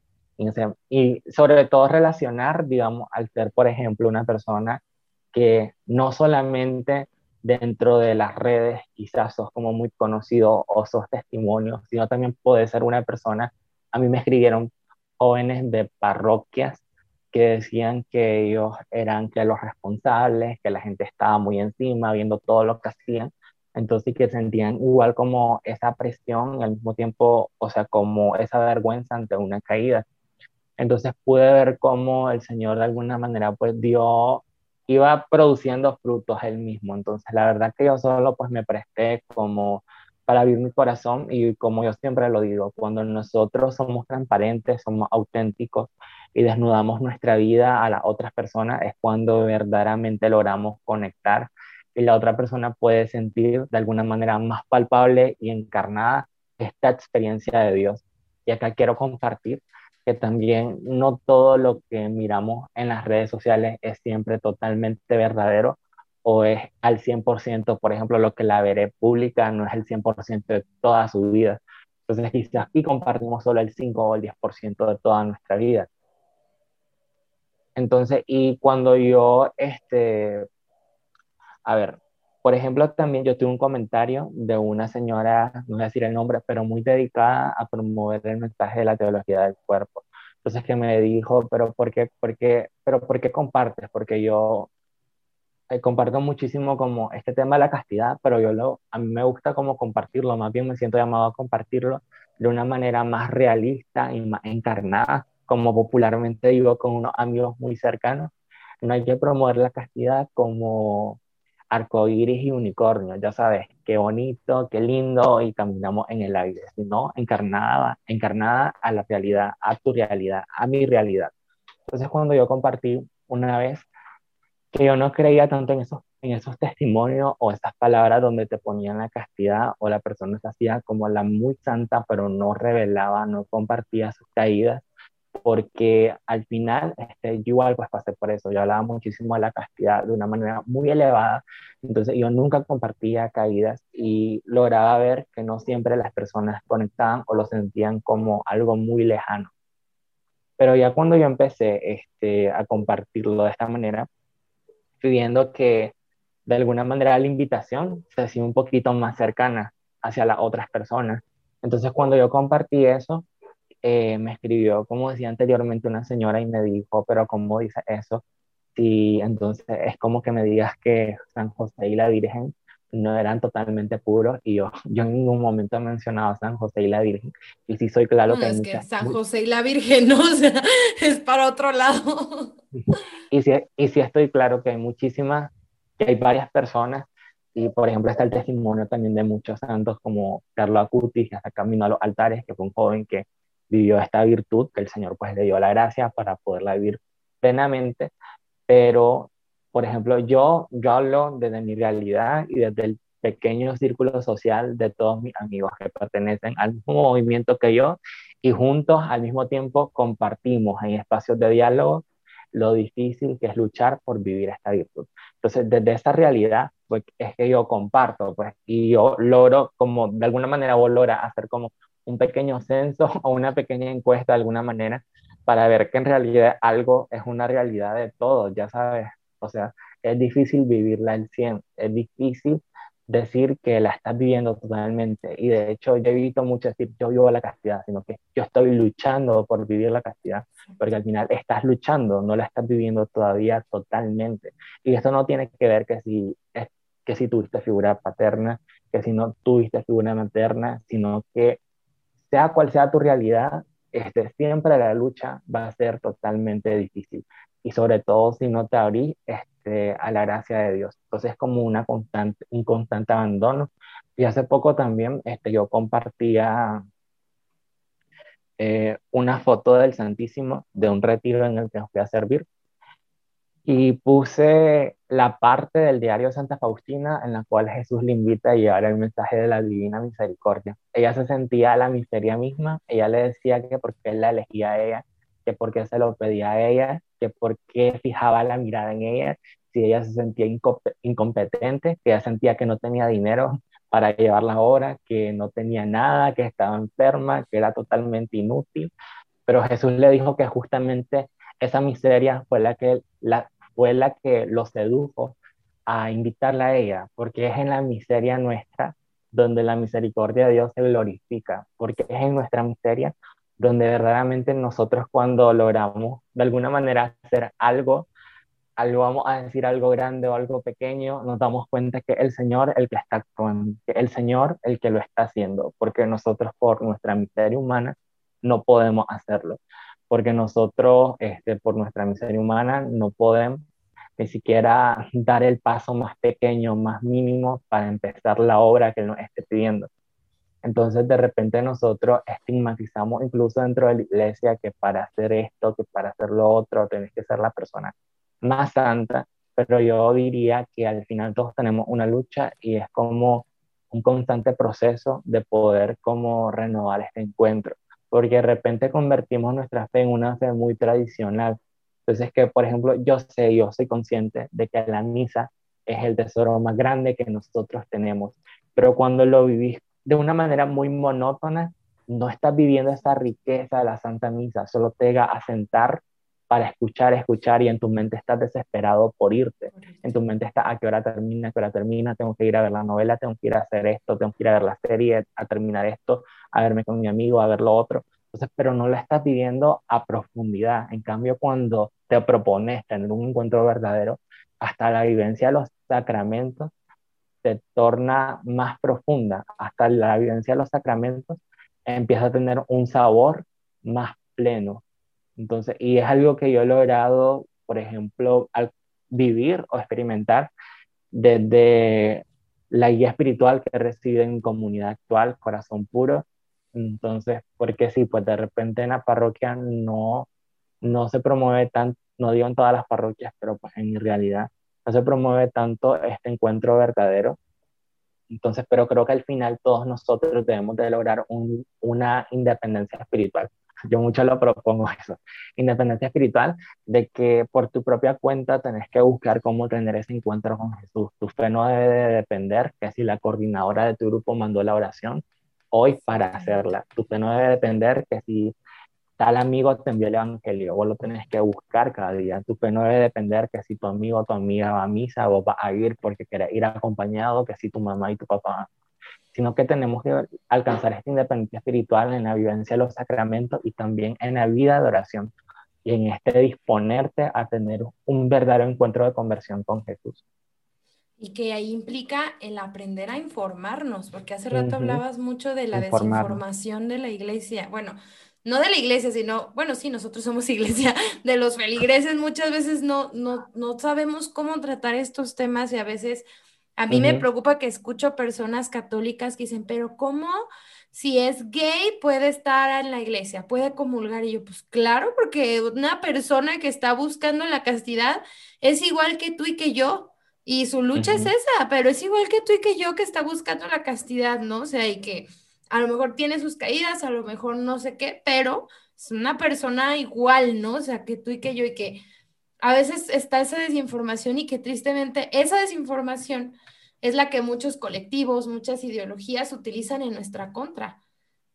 y sobre todo relacionar, digamos, al ser, por ejemplo, una persona que no solamente dentro de las redes quizás sos como muy conocido o sos testimonio, sino también puede ser una persona, a mí me escribieron jóvenes de parroquias que decían que ellos eran que los responsables, que la gente estaba muy encima viendo todo lo que hacían, entonces que sentían igual como esa presión y al mismo tiempo, o sea, como esa vergüenza ante una caída. Entonces pude ver cómo el Señor de alguna manera pues dio, iba produciendo frutos él mismo. Entonces la verdad que yo solo pues me presté como para abrir mi corazón y como yo siempre lo digo, cuando nosotros somos transparentes, somos auténticos y desnudamos nuestra vida a las otras personas, es cuando verdaderamente logramos conectar y la otra persona puede sentir de alguna manera más palpable y encarnada esta experiencia de Dios. Y acá quiero compartir que también no todo lo que miramos en las redes sociales es siempre totalmente verdadero o es al 100%, por ejemplo, lo que la veré pública no es el 100% de toda su vida. Entonces quizás aquí compartimos solo el 5 o el 10% de toda nuestra vida. Entonces, y cuando yo, este, a ver, por ejemplo, también yo tuve un comentario de una señora, no voy a decir el nombre, pero muy dedicada a promover el mensaje de la teología del cuerpo. Entonces que me dijo, pero ¿por qué, por qué, pero ¿por qué compartes? Porque yo eh, comparto muchísimo como este tema de la castidad, pero yo lo, a mí me gusta como compartirlo, más bien me siento llamado a compartirlo de una manera más realista y más encarnada, como popularmente digo con unos amigos muy cercanos. No hay que promover la castidad como arcoíris y unicornio, ya sabes, qué bonito, qué lindo, y caminamos en el aire, sino encarnada, encarnada a la realidad, a tu realidad, a mi realidad. Entonces, cuando yo compartí una vez que yo no creía tanto en esos, en esos testimonios o esas palabras donde te ponían la castidad o la persona se hacía como la muy santa, pero no revelaba, no compartía sus caídas, porque al final este, yo igual pues pasé por eso, yo hablaba muchísimo de la castidad de una manera muy elevada, entonces yo nunca compartía caídas y lograba ver que no siempre las personas conectaban o lo sentían como algo muy lejano. Pero ya cuando yo empecé este, a compartirlo de esta manera, fui viendo que de alguna manera la invitación se hacía un poquito más cercana hacia las otras personas. Entonces cuando yo compartí eso, eh, me escribió, como decía anteriormente, una señora y me dijo, pero ¿cómo dice eso? Si entonces es como que me digas que San José y la Virgen no eran totalmente puros y yo, yo en ningún momento he mencionado a San José y la Virgen y sí soy claro que, es que San José y la Virgen no, *laughs* o sea, es para otro lado. Y sí, y sí estoy claro que hay muchísimas, que hay varias personas y por ejemplo está el testimonio también de muchos santos como Carlos Acutis, que hasta camino a los altares, que fue un joven que vivió esta virtud que el Señor pues le dio la gracia para poderla vivir plenamente, pero por ejemplo yo, yo hablo desde mi realidad y desde el pequeño círculo social de todos mis amigos que pertenecen al mismo movimiento que yo y juntos al mismo tiempo compartimos en espacios de diálogo lo difícil que es luchar por vivir esta virtud. Entonces, desde esa realidad, pues es que yo comparto, pues, y yo logro como, de alguna manera vos hacer como un pequeño censo *laughs* o una pequeña encuesta de alguna manera para ver que en realidad algo es una realidad de todos, ya sabes. O sea, es difícil vivirla al 100, es difícil decir que la estás viviendo totalmente. Y de hecho, yo evito mucho decir yo vivo la castidad, sino que yo estoy luchando por vivir la castidad, porque al final estás luchando, no la estás viviendo todavía totalmente. Y esto no tiene que ver que si, que si tuviste figura paterna, que si no tuviste figura materna, sino que sea cual sea tu realidad, este, siempre la lucha va a ser totalmente difícil. Y sobre todo si no te abrís este, a la gracia de Dios. Entonces es como una constante, un constante abandono. Y hace poco también este, yo compartía eh, una foto del Santísimo de un retiro en el que fui a servir y puse la parte del diario Santa Faustina en la cual Jesús le invita a llevar el mensaje de la divina misericordia. Ella se sentía la miseria misma, ella le decía que porque él la elegía a ella, que porque se lo pedía a ella, que porque fijaba la mirada en ella, si ella se sentía incompetente, que ella sentía que no tenía dinero para llevar la obra, que no tenía nada, que estaba enferma, que era totalmente inútil. pero Jesús le dijo que justamente esa miseria fue la que, la, fue la que lo sedujo a invitarla a ella, porque es en la miseria nuestra donde la misericordia de Dios se glorifica, porque es en nuestra miseria donde verdaderamente nosotros cuando logramos de alguna manera hacer algo, algo vamos a decir algo grande o algo pequeño, nos damos cuenta que el Señor el que está actuando, que el Señor el que lo está haciendo, porque nosotros por nuestra miseria humana no podemos hacerlo, porque nosotros este, por nuestra miseria humana no podemos ni siquiera *laughs* dar el paso más pequeño, más mínimo para empezar la obra que nos esté pidiendo. Entonces, de repente nosotros estigmatizamos incluso dentro de la iglesia que para hacer esto, que para hacer lo otro, tenés que ser la persona más santa, pero yo diría que al final todos tenemos una lucha y es como un constante proceso de poder como renovar este encuentro, porque de repente convertimos nuestra fe en una fe muy tradicional, entonces, que por ejemplo, yo sé, yo soy consciente de que la misa es el tesoro más grande que nosotros tenemos, pero cuando lo vivís de una manera muy monótona, no estás viviendo esa riqueza de la Santa Misa, solo te llega a sentar para escuchar, escuchar y en tu mente estás desesperado por irte. En tu mente está a qué hora termina, a qué hora termina, tengo que ir a ver la novela, tengo que ir a hacer esto, tengo que ir a ver la serie, a terminar esto, a verme con mi amigo, a ver lo otro. Entonces, pero no la estás viviendo a profundidad. En cambio, cuando te propones tener un encuentro verdadero, hasta la vivencia de los sacramentos se torna más profunda. Hasta la vivencia de los sacramentos empieza a tener un sabor más pleno. Entonces, y es algo que yo he logrado, por ejemplo, al vivir o experimentar desde la guía espiritual que recibe en comunidad actual, Corazón Puro, entonces, porque sí, pues de repente en la parroquia no, no se promueve tanto, no digo en todas las parroquias, pero pues en realidad no se promueve tanto este encuentro verdadero. Entonces, pero creo que al final todos nosotros debemos de lograr una independencia espiritual. *laughs* Yo mucho lo propongo *laughs* eso, independencia espiritual, de que por tu propia cuenta tenés que buscar cómo tener ese encuentro con Jesús. Tu fe no debe de depender que si la coordinadora de tu grupo mandó la oración, hoy para hacerla. Tu fe no debe depender que si tal amigo te envió el evangelio, vos lo tenés que buscar cada día. Tu fe no debe depender que si tu amigo o tu amiga va a misa, vos vas a ir porque querés ir acompañado, que si tu mamá y tu papá sino que tenemos que alcanzar esta independencia espiritual en la vivencia de los sacramentos y también en la vida de oración y en este disponerte a tener un verdadero encuentro de conversión con Jesús. Y que ahí implica el aprender a informarnos, porque hace rato hablabas mucho de la desinformación de la iglesia. Bueno, no de la iglesia, sino, bueno, sí, nosotros somos *laughs* iglesia, de los feligreses muchas veces no, no, no sabemos cómo tratar estos temas y a veces a mí me preocupa que escucho personas católicas que dicen, pero ¿cómo? Si es gay puede estar en la iglesia, puede comulgar. Y yo, pues claro, porque una persona que está buscando la castidad es igual que tú y que yo. Y su lucha es esa, pero es igual que tú y que yo que está buscando la castidad, ¿no? O sea, y que a lo mejor tiene sus caídas, a lo mejor no sé qué, pero es una persona igual, ¿no? O sea, que tú y que yo y que a veces está esa desinformación y que tristemente esa desinformación es la que muchos colectivos, muchas ideologías utilizan en nuestra contra,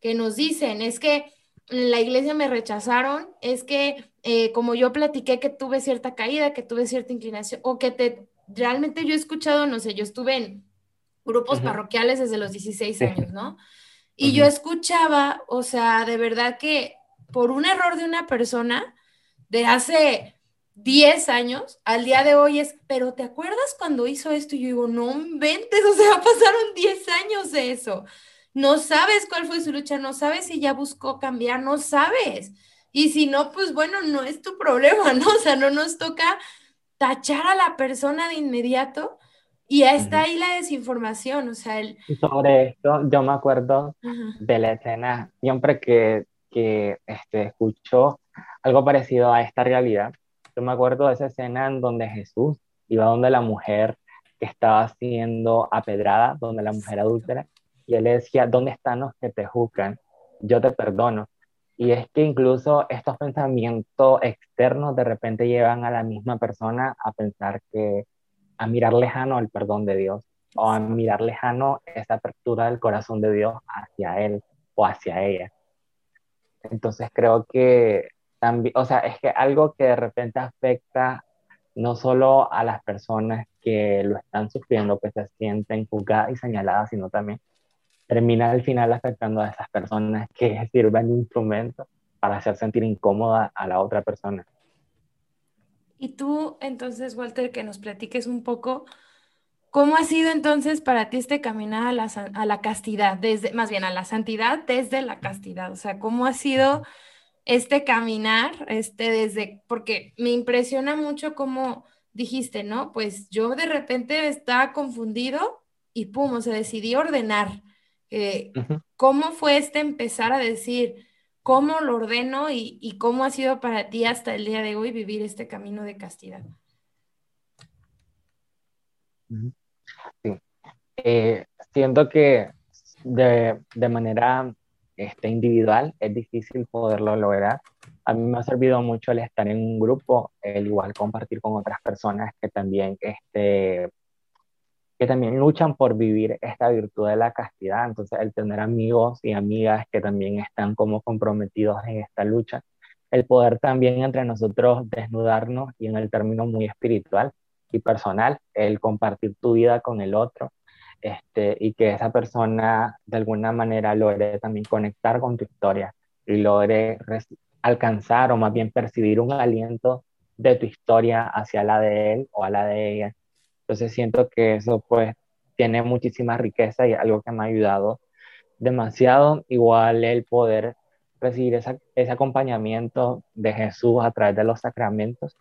que nos dicen, es que la iglesia me rechazaron, es que eh, como yo platiqué que tuve cierta caída, que tuve cierta inclinación, o que te realmente yo he escuchado, no sé, yo estuve en grupos parroquiales desde los 16 años, ¿no? Y yo escuchaba, o sea, de verdad que por un error de una persona de hace 10 años, al día de hoy es, pero ¿te acuerdas cuando hizo esto? Y yo digo, no inventes, *laughs* o sea, pasaron 10 años de eso. No sabes cuál fue su lucha, no sabes si ya buscó cambiar, no sabes. Y si no, pues bueno, no es tu problema, *laughs* ¿no? O sea, no nos toca tachar a la persona de inmediato y está ahí la desinformación, o sea, el... Sobre esto, yo me acuerdo de la escena, siempre que, que este, escucho algo parecido a esta realidad, yo me acuerdo de esa escena en donde Jesús iba donde la mujer que estaba siendo apedrada, donde la mujer adúltera, y él le decía, ¿dónde están los que te juzgan? Yo te perdono. Y es que incluso estos pensamientos externos de repente llevan a la misma persona a pensar que, a mirar lejano el perdón de Dios o a mirar lejano esa apertura del corazón de Dios hacia él o hacia ella. Entonces creo que también, o sea, es que algo que de repente afecta no solo a las personas que lo están sufriendo, que se sienten juzgadas y señaladas, sino también termina al final afectando a esas personas que *laughs* sirven de instrumento para hacer sentir incómoda a la otra persona. Y tú, entonces, Walter, que nos platiques un poco, ¿cómo ha sido entonces para ti este caminar a la, a la castidad, desde, más bien a la santidad desde la castidad? O sea, ¿cómo ha sido este caminar, este desde, porque me impresiona mucho cómo dijiste, ¿no? Pues yo de repente estaba confundido y pum, se decidí ordenar. Eh, ¿Cómo fue este empezar a decir, cómo lo ordeno y, cómo ha sido para ti hasta el día de hoy vivir este camino de castidad? Sí. Eh, siento que de, de manera este, individual es difícil poderlo lograr. A mí me ha servido mucho el estar en un grupo, el igual compartir con otras personas que también, este, que también luchan por vivir esta virtud de la castidad. Entonces, el tener amigos y amigas que también están como comprometidos en esta lucha, el poder también entre nosotros desnudarnos y en el término muy espiritual y personal, el compartir tu vida con el otro, este, y que esa persona de alguna manera logre también conectar con tu historia y logre alcanzar o más bien percibir un aliento de tu historia hacia la de él o a la de ella. Entonces siento que eso pues tiene muchísima riqueza y algo que me ha ayudado demasiado. Igual el poder recibir ese acompañamiento de Jesús a través de los sacramentos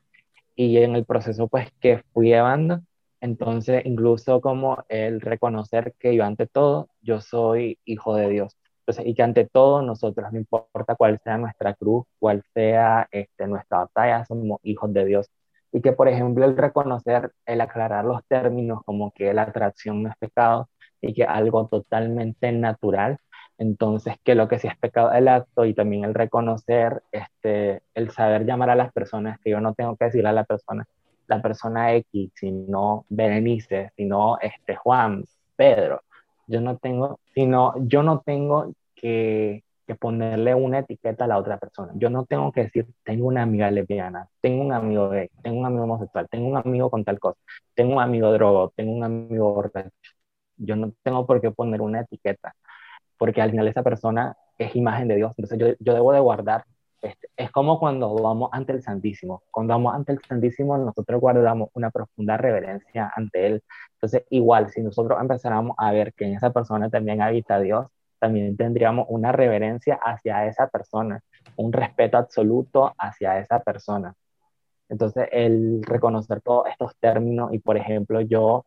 y en el proceso pues que fui llevando, entonces, incluso como el reconocer que yo ante todo, yo soy hijo de Dios. Entonces, y que ante todo nosotros, no importa cuál sea nuestra cruz, cuál sea este, nuestra batalla, somos hijos de Dios. Y que, por ejemplo, el reconocer, el aclarar los términos como que la atracción no es pecado y que algo totalmente natural, entonces que lo que sí es pecado el acto y también el reconocer, este, el saber llamar a las personas, que yo no tengo que decirle a la persona, la persona X, sino Berenice, sino este Juan, Pedro. Yo no tengo, sino yo no tengo que, que, ponerle una etiqueta a la otra persona. Yo no tengo que decir, tengo una amiga lesbiana, tengo un amigo gay, tengo un amigo homosexual, tengo un amigo con tal cosa, tengo un amigo drogo, tengo un amigo borracho. Yo no tengo por qué poner una etiqueta, porque al final esa persona es imagen de Dios. Entonces yo, yo debo de guardar este, es como cuando vamos ante el Santísimo. Cuando vamos ante el Santísimo, nosotros guardamos una profunda reverencia ante Él. Entonces, igual, si nosotros empezáramos a ver que en esa persona también habita Dios, también tendríamos una reverencia hacia esa persona, un respeto absoluto hacia esa persona. Entonces, el reconocer todos estos términos y, por ejemplo, yo,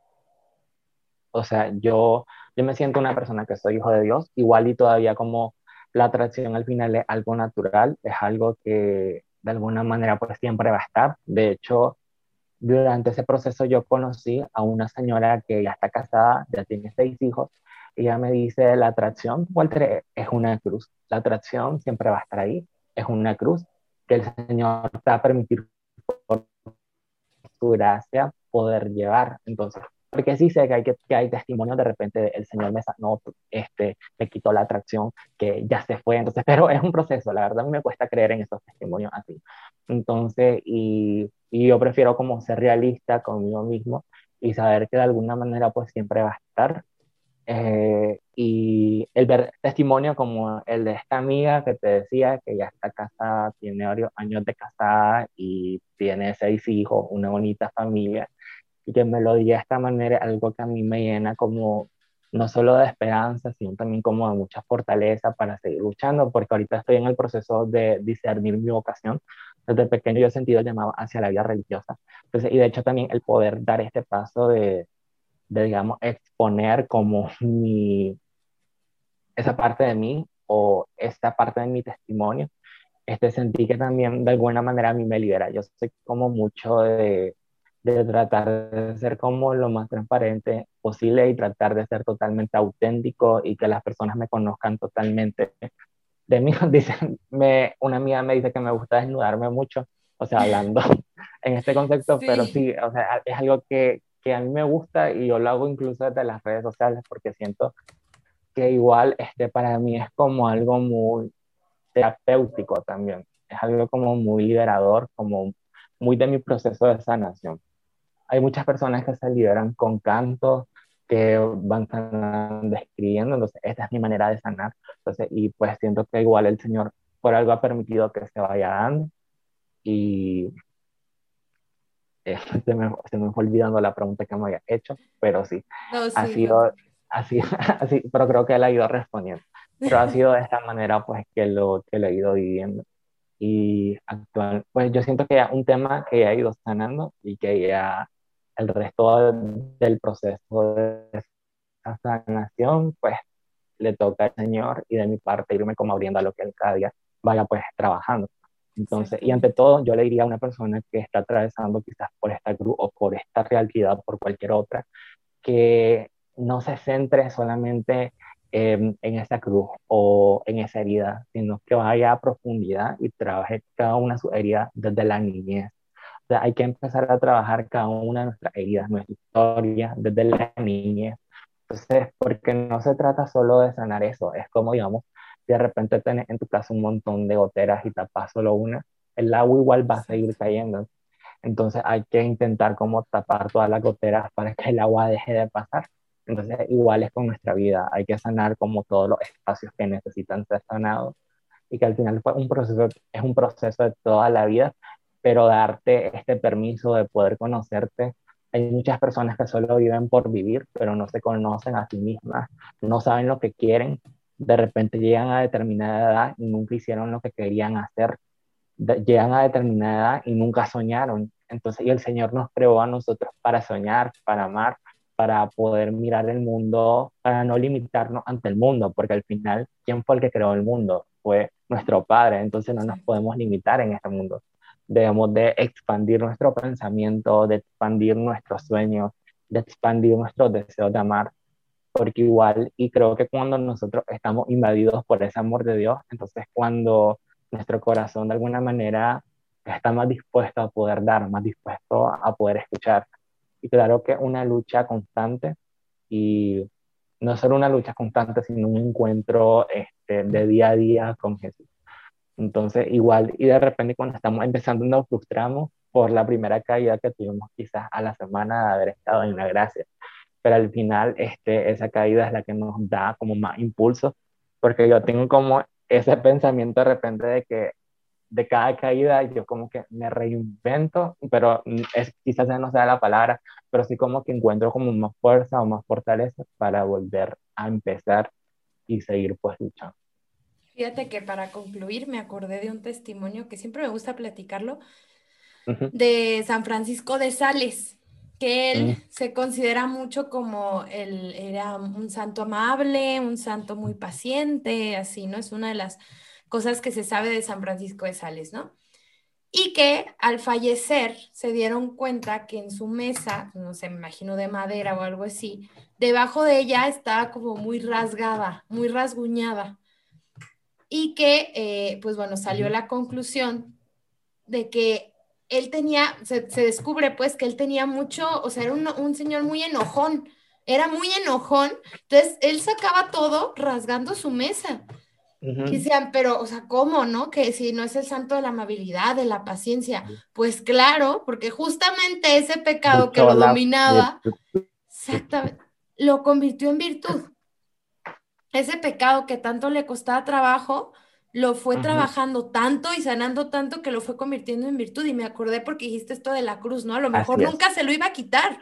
o sea, yo, yo me siento una persona que soy hijo de Dios, igual y todavía como la atracción al final es algo natural, es algo que de alguna manera pues siempre va a estar. De hecho, durante ese proceso yo conocí a una señora que ya está casada, ya tiene seis hijos, ella me dice, la atracción, Walter, es una cruz. La atracción siempre va a estar ahí, es una cruz que el Señor te va a permitir por su gracia poder llevar. Entonces, porque sí sé que hay, que, que hay testimonios de repente, el Señor me sanó, este, me quitó la atracción, que ya se fue, entonces, *laughs* pero es un proceso, la verdad a mí me cuesta creer en esos testimonios así. Entonces, y, y yo prefiero como ser realista conmigo mismo y saber que de alguna manera pues siempre va a estar. Eh, y el ver testimonio como el de esta amiga que te decía que ya está casada, tiene varios años de casada y tiene seis hijos, una bonita familia y que me lo diga de esta manera, algo que a mí me llena como no solo de esperanza, sino también como de mucha fortaleza para seguir luchando, porque ahorita estoy en el proceso de discernir mi vocación. Desde pequeño yo he sentido llamado hacia la vida religiosa. Entonces, y de hecho también el poder dar este paso de, de digamos, exponer como *laughs* mi, esa parte de mí o esta parte de mi testimonio, este sentí que también de alguna manera a mí me libera. Yo soy como mucho de de tratar de ser como lo más transparente posible y tratar de ser totalmente auténtico y que las personas me conozcan totalmente de mí. *laughs* Dicen, me, una amiga me dice que me gusta desnudarme mucho, o sea, hablando *laughs* en este concepto, pero sí, o sea, es algo que, que a mí me gusta y yo lo hago incluso desde las redes sociales porque siento que igual este, para mí es como algo muy, terapéutico también. Es algo como muy liberador, como muy de mi proceso de sanación. Hay muchas personas que se liberan con cantos, que van sanando, escribiendo, entonces esta es mi manera de sanar. Entonces, y pues siento que igual el Señor por algo ha permitido que se vaya dando y eh, *laughs* se, me, se, me, fue olvidando la pregunta que me había hecho, pero sí, ha sido *laughs* así, así, pero creo que él ha ido respondiendo. Pero ha sido de esta manera pues que lo, que lo he ido viviendo. Y actual, pues yo siento que un tema que ha ido sanando y que ya el resto del proceso de sanación, pues le toca al Señor y de mi parte irme como abriendo a lo que él cada día vaya pues trabajando. Entonces, y ante todo, yo le diría a una persona que está atravesando quizás por esta cruz o por esta realidad, por cualquier otra, que no se centre solamente en esa cruz o en esa herida, sino que vaya a profundidad y trabaje cada una de sus heridas desde la niñez. O sea, hay que empezar a trabajar cada una de nuestras heridas, nuestra historia, desde la niñez. Entonces, porque no se trata solo de sanar eso, es como, digamos, de repente tenés en tu casa un montón de goteras y tapas solo una, el agua igual va a seguir cayendo. Entonces hay que intentar como tapar todas las goteras para que el agua deje de pasar. Entonces igual es con nuestra vida, hay que sanar como todos los espacios que necesitan ser sanados y que al final fue un proceso, es un proceso de toda la vida, pero darte este permiso de poder conocerte. Hay muchas personas que solo viven por vivir, pero no se conocen a sí mismas, no saben lo que quieren de repente llegan a determinada edad y nunca hicieron lo que querían hacer, llegan a determinada edad y nunca soñaron. Entonces, y el Señor nos creó a nosotros para soñar, para amar, para poder mirar el mundo, para no limitarnos ante el mundo, porque al final, ¿quién fue el que creó el mundo? Fue nuestro Padre, entonces no nos podemos limitar en este mundo. Debemos de expandir nuestro pensamiento, de expandir nuestros sueños, de expandir nuestros deseos de amar, porque igual, y creo que cuando nosotros estamos invadidos por ese amor de Dios, entonces cuando nuestro corazón de alguna manera está más dispuesto a poder dar, más dispuesto a poder escuchar. Y claro que una lucha constante y no solo una lucha constante, sino un encuentro este, de día a día con Jesús. Entonces, igual, y de repente cuando estamos empezando nos frustramos por la primera caída que tuvimos quizás a la semana de haber estado en la gracia pero al final este, esa caída es la que nos da como más impulso, porque yo tengo como ese pensamiento de repente de que de cada caída yo como que me reinvento, pero es, quizás no sea la palabra, pero sí como que encuentro como más fuerza o más fortaleza para volver a empezar y seguir pues luchando. Fíjate que para concluir me acordé de un testimonio que siempre me gusta platicarlo, de San Francisco de Sales que él se considera mucho como él era un santo amable, un santo muy paciente, así, ¿no? Es una de las cosas que se sabe de San Francisco de Sales, ¿no? Y que al fallecer se dieron cuenta que en su mesa, no sé, me imagino de madera o algo así, debajo de ella estaba como muy rasgada, muy rasguñada. Y que, eh, pues bueno, salió la conclusión de que él tenía, se, descubre pues que él tenía mucho, o sea, era un, señor muy enojón, era muy enojón, entonces él sacaba todo rasgando su mesa. Y decían, pero, o sea, ¿cómo, no? Que si no es el santo de la amabilidad, de la paciencia. Pues claro, porque justamente ese pecado que lo dominaba, exactamente, lo convirtió en virtud. Ese pecado que tanto le costaba trabajo, lo fue trabajando tanto y sanando tanto que lo fue convirtiendo en virtud. Y me acordé porque dijiste esto de la cruz, ¿no? A lo mejor nunca se lo iba a quitar.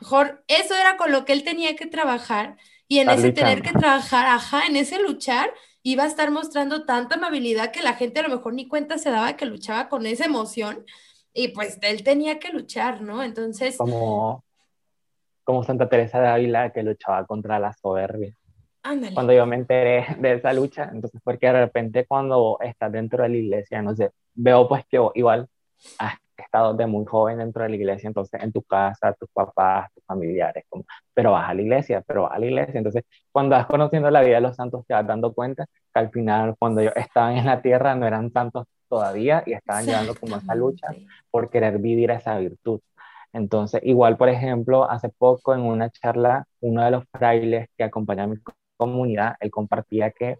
Mejor eso era con lo que él tenía que trabajar y en ese tener que trabajar, ajá, en ese luchar, iba a estar mostrando tanta amabilidad que la gente a lo mejor ni cuenta se daba que luchaba con esa emoción y pues él tenía que luchar, ¿no? Entonces... Como, como Santa Teresa de Ávila que luchaba contra la soberbia cuando yo me enteré de esa lucha, entonces porque de repente cuando estás dentro de la iglesia, no sé, veo pues que igual has estado de muy joven dentro de la iglesia, entonces en tu casa, tus papás, tus familiares, como, pero vas a la iglesia, pero vas a la iglesia, entonces cuando vas conociendo la vida de los santos te vas dando cuenta que al final cuando ellos estaban en la tierra no eran santos todavía y estaban llevando como esa lucha por querer vivir esa virtud. Entonces, igual, por ejemplo, hace poco en una charla, uno de los frailes que acompañaba a mi comunidad, él compartía que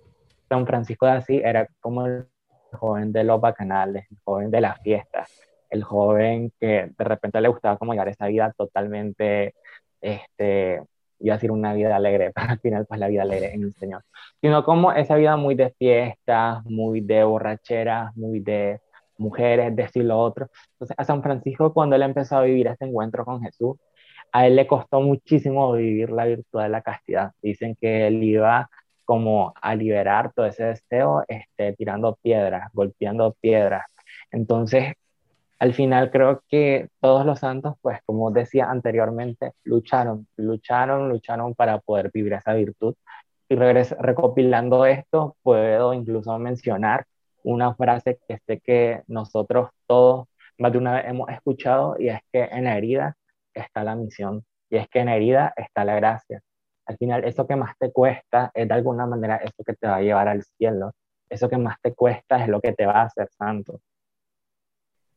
San Francisco de Asís era como el joven de los bacanales, el joven de las fiestas, el joven que de repente le gustaba como llegar a esa vida totalmente, este, iba a decir una vida alegre, *laughs* pero al final pues la vida alegre en el Señor, sino como esa vida muy de fiestas, muy de borracheras, muy de mujeres, de esto y lo otro. Entonces a San Francisco cuando él empezó a vivir este encuentro con Jesús, a él le costó muchísimo vivir la virtud de la castidad. Dicen que él iba como a liberar todo ese deseo, este, tirando piedras, golpeando piedras. Entonces, al final creo que todos los santos, pues como decía anteriormente, lucharon, lucharon, lucharon para poder vivir esa virtud. Y recopilando esto, puedo incluso mencionar una frase que sé que nosotros todos más de una vez hemos escuchado y es que en la herida está la misión y es que en herida está la gracia. Al final, eso que más te cuesta es de alguna manera eso que te va a llevar al cielo. Eso que más te cuesta es lo que te va a hacer santo.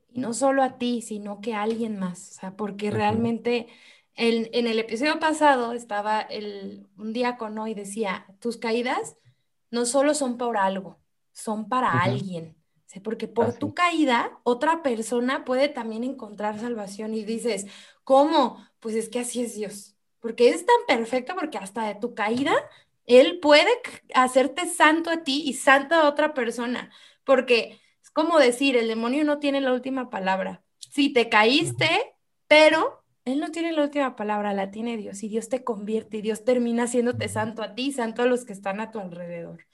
Y no solo a ti, sino que a alguien más. O sea, porque realmente en el episodio pasado estaba el, un diácono y decía, tus caídas no solo son por algo, son para alguien. Porque por tu caída, otra persona puede también encontrar salvación y dices, ¿cómo? Pues es que así es Dios. Porque es tan perfecto porque hasta de tu caída, Él puede hacerte santo a ti y santo a otra persona. Porque es como decir, el demonio no tiene la última palabra. Si te caíste, pero Él no tiene la última palabra, la tiene Dios. Y Dios te convierte y Dios termina haciéndote santo a ti, santo a los que están a tu alrededor.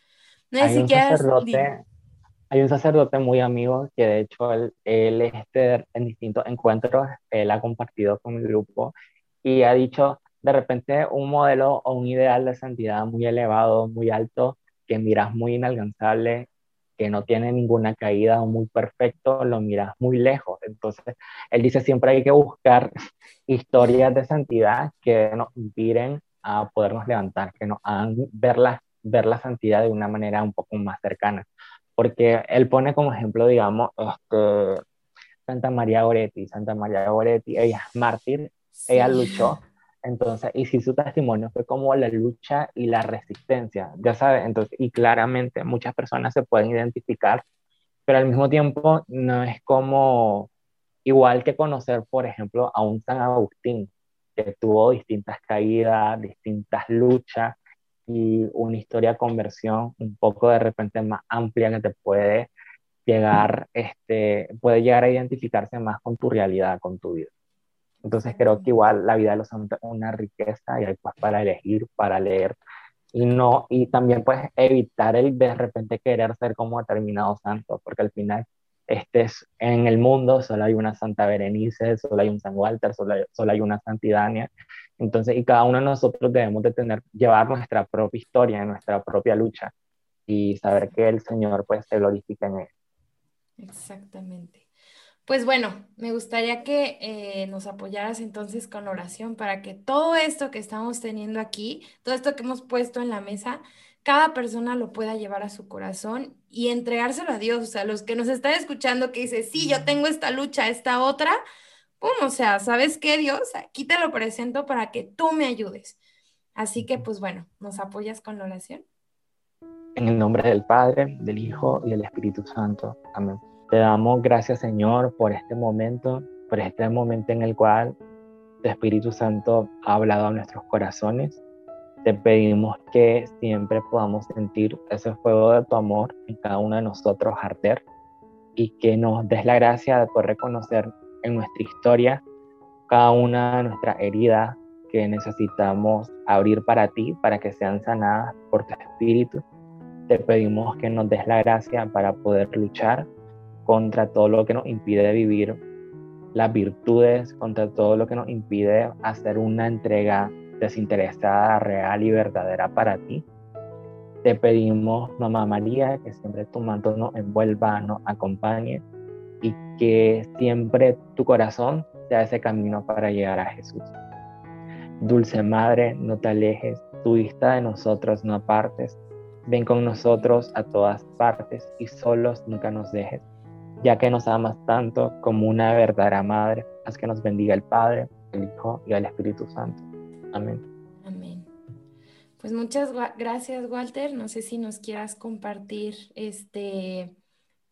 No hay, un sacerdote, hay un sacerdote muy amigo que de hecho él, él este, en distintos encuentros, él ha compartido con mi grupo y ha dicho de repente un modelo o un ideal de santidad muy elevado, muy alto, que miras muy inalcanzable, que no tiene ninguna caída o muy perfecto, lo miras muy lejos. Entonces, él dice siempre hay que buscar historias de santidad que nos inspiren a podernos levantar, que nos hagan ver la, ver la santidad de una manera un poco más cercana porque él pone como ejemplo, digamos, este, Santa María Goretti. Santa María Goretti, ella es mártir, ella luchó, entonces, y si su testimonio fue como la lucha y la resistencia, ya sabes, entonces, y claramente muchas personas se pueden identificar, pero al mismo tiempo no es como igual que conocer, por ejemplo, a un San Agustín, que tuvo distintas caídas, distintas luchas, y una historia de conversión un poco de repente más amplia que te puede llegar, este, puede llegar a identificarse más con tu realidad, con tu vida. Entonces creo que igual la vida de los santos es una riqueza y hay pues para elegir, para leer y no, y también pues evitar el de repente querer ser como determinado santo, porque al final este es, en el mundo solo hay una Santa Berenice, solo hay un San Walter, solo hay, solo hay una Santidania. Entonces, y cada uno de nosotros debemos de tener, llevar nuestra propia historia, nuestra propia lucha y saber que el Señor pues se glorifica en él. Exactamente. Pues bueno, me gustaría que eh, nos apoyaras entonces con oración para que todo esto que estamos teniendo aquí, todo esto que hemos puesto en la mesa, cada persona lo pueda llevar a su corazón y entregárselo a Dios. O sea, los que nos están escuchando que dice, sí, yo tengo esta lucha, esta otra, ¡pum! O sea, ¿sabes qué, Dios? Aquí te lo presento para que tú me ayudes. Así que, pues bueno, ¿nos apoyas con la oración? En el nombre del Padre, del Hijo y del Espíritu Santo. Amén. Te damos gracias, Señor, por este momento, por este momento en el cual tu Espíritu Santo ha hablado a nuestros corazones te pedimos que siempre podamos sentir ese fuego de tu amor en cada uno de nosotros arder y que nos des la gracia de poder reconocer en nuestra historia cada una de nuestras heridas que necesitamos abrir para ti, para que sean sanadas por tu espíritu. Te pedimos que nos des la gracia para poder luchar contra todo lo que nos impide vivir las virtudes, contra todo lo que nos impide hacer una entrega desinteresada, real y verdadera para ti. Te pedimos, Mamá María, que siempre tu manto nos envuelva, nos acompañe que siempre tu corazón sea ese camino para llegar a Jesús. Dulce Madre, no te alejes, tu vista de nosotros no apartes. Ven con nosotros a todas partes y solos nunca nos dejes, ya que nos amas tanto como una verdadera madre. Haz que nos bendiga el Padre, el Hijo y el Espíritu Santo. Amén. Amén. Pues muchas gracias, Walter. No sé si nos quieras compartir este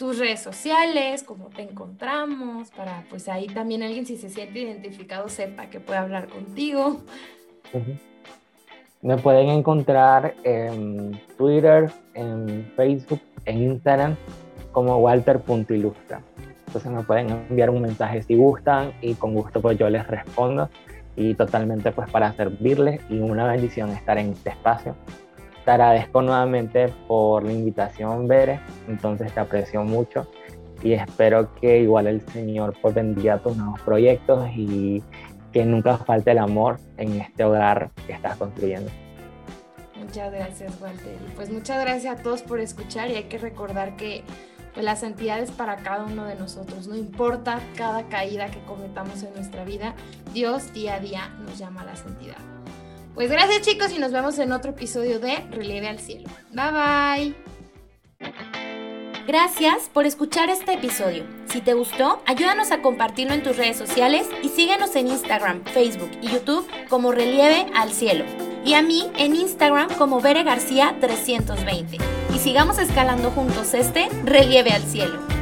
tus redes sociales, cómo te encontramos, para pues ahí también alguien si se siente identificado sepa que puede hablar contigo. Me pueden encontrar en Twitter, en Facebook, en Instagram como walter.ilustra. Entonces me pueden enviar un mensaje si gustan y con gusto pues yo les respondo y totalmente pues para servirles y una bendición estar en este espacio. Te agradezco nuevamente por la invitación, Bere, entonces te aprecio mucho y espero que igual el Señor pues bendiga tus nuevos proyectos y que nunca falte el amor en este hogar que estás construyendo. Muchas gracias, Walter. Pues muchas gracias a todos por escuchar y hay que recordar que pues, la santidad es para cada uno de nosotros. No importa cada caída que cometamos en nuestra vida, Dios día a día nos llama a la santidad. Pues gracias chicos y nos vemos en otro episodio de Relieve al Cielo. Bye bye. Gracias por escuchar este episodio. Si te gustó, ayúdanos a compartirlo en tus redes sociales y síguenos en Instagram, Facebook y YouTube como Relieve al Cielo. Y a mí en Instagram como Bere García 320. Y sigamos escalando juntos este Relieve al Cielo.